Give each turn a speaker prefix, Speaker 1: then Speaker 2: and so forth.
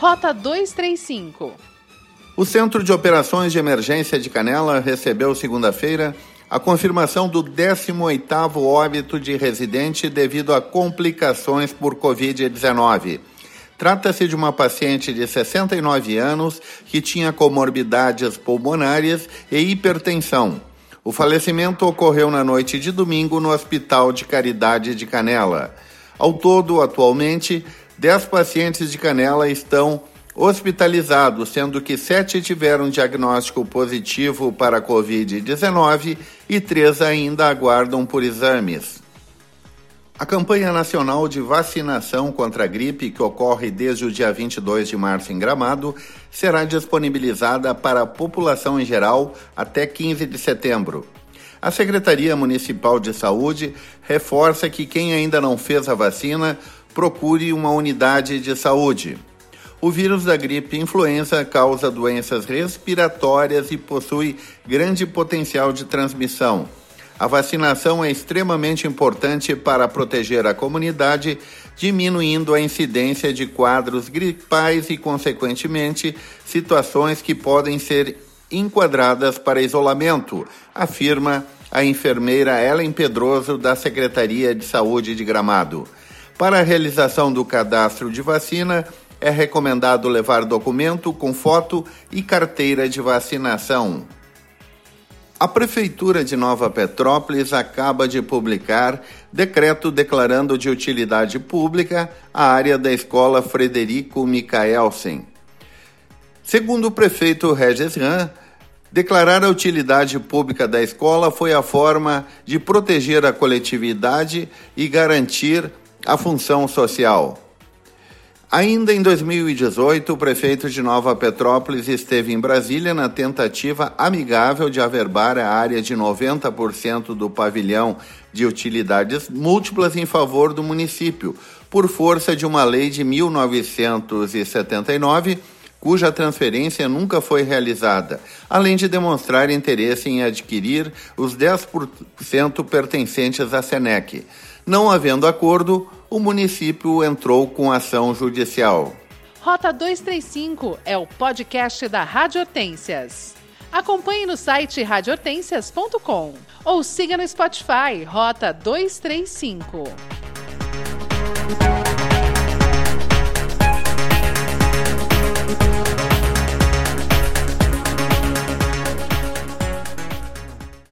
Speaker 1: Rota 235.
Speaker 2: O Centro de Operações de Emergência de Canela recebeu segunda-feira a confirmação do 18º óbito de residente devido a complicações por COVID-19. Trata-se de uma paciente de 69 anos que tinha comorbidades pulmonares e hipertensão. O falecimento ocorreu na noite de domingo no Hospital de Caridade de Canela. Ao todo, atualmente, 10 pacientes de Canela estão hospitalizados, sendo que sete tiveram diagnóstico positivo para a Covid-19 e três ainda aguardam por exames. A campanha nacional de vacinação contra a gripe, que ocorre desde o dia 22 de março em Gramado, será disponibilizada para a população em geral até 15 de setembro. A Secretaria Municipal de Saúde reforça que quem ainda não fez a vacina procure uma unidade de saúde. O vírus da gripe influenza causa doenças respiratórias e possui grande potencial de transmissão. A vacinação é extremamente importante para proteger a comunidade, diminuindo a incidência de quadros gripais e, consequentemente, situações que podem ser enquadradas para isolamento, afirma a enfermeira Ellen Pedroso, da Secretaria de Saúde de Gramado. Para a realização do cadastro de vacina, é recomendado levar documento com foto e carteira de vacinação. A Prefeitura de Nova Petrópolis acaba de publicar decreto declarando de utilidade pública a área da escola Frederico Michaelsen. Segundo o prefeito Regis Ram, declarar a utilidade pública da escola foi a forma de proteger a coletividade e garantir a função social. Ainda em 2018, o prefeito de Nova Petrópolis esteve em Brasília na tentativa amigável de averbar a área de 90% do pavilhão de utilidades múltiplas em favor do município, por força de uma lei de 1979 cuja transferência nunca foi realizada, além de demonstrar interesse em adquirir os 10% pertencentes à Senec. Não havendo acordo, o município entrou com ação judicial.
Speaker 1: Rota 235 é o podcast da Rádio Hortências. Acompanhe no site radiohortências.com ou siga no Spotify Rota 235. Bye.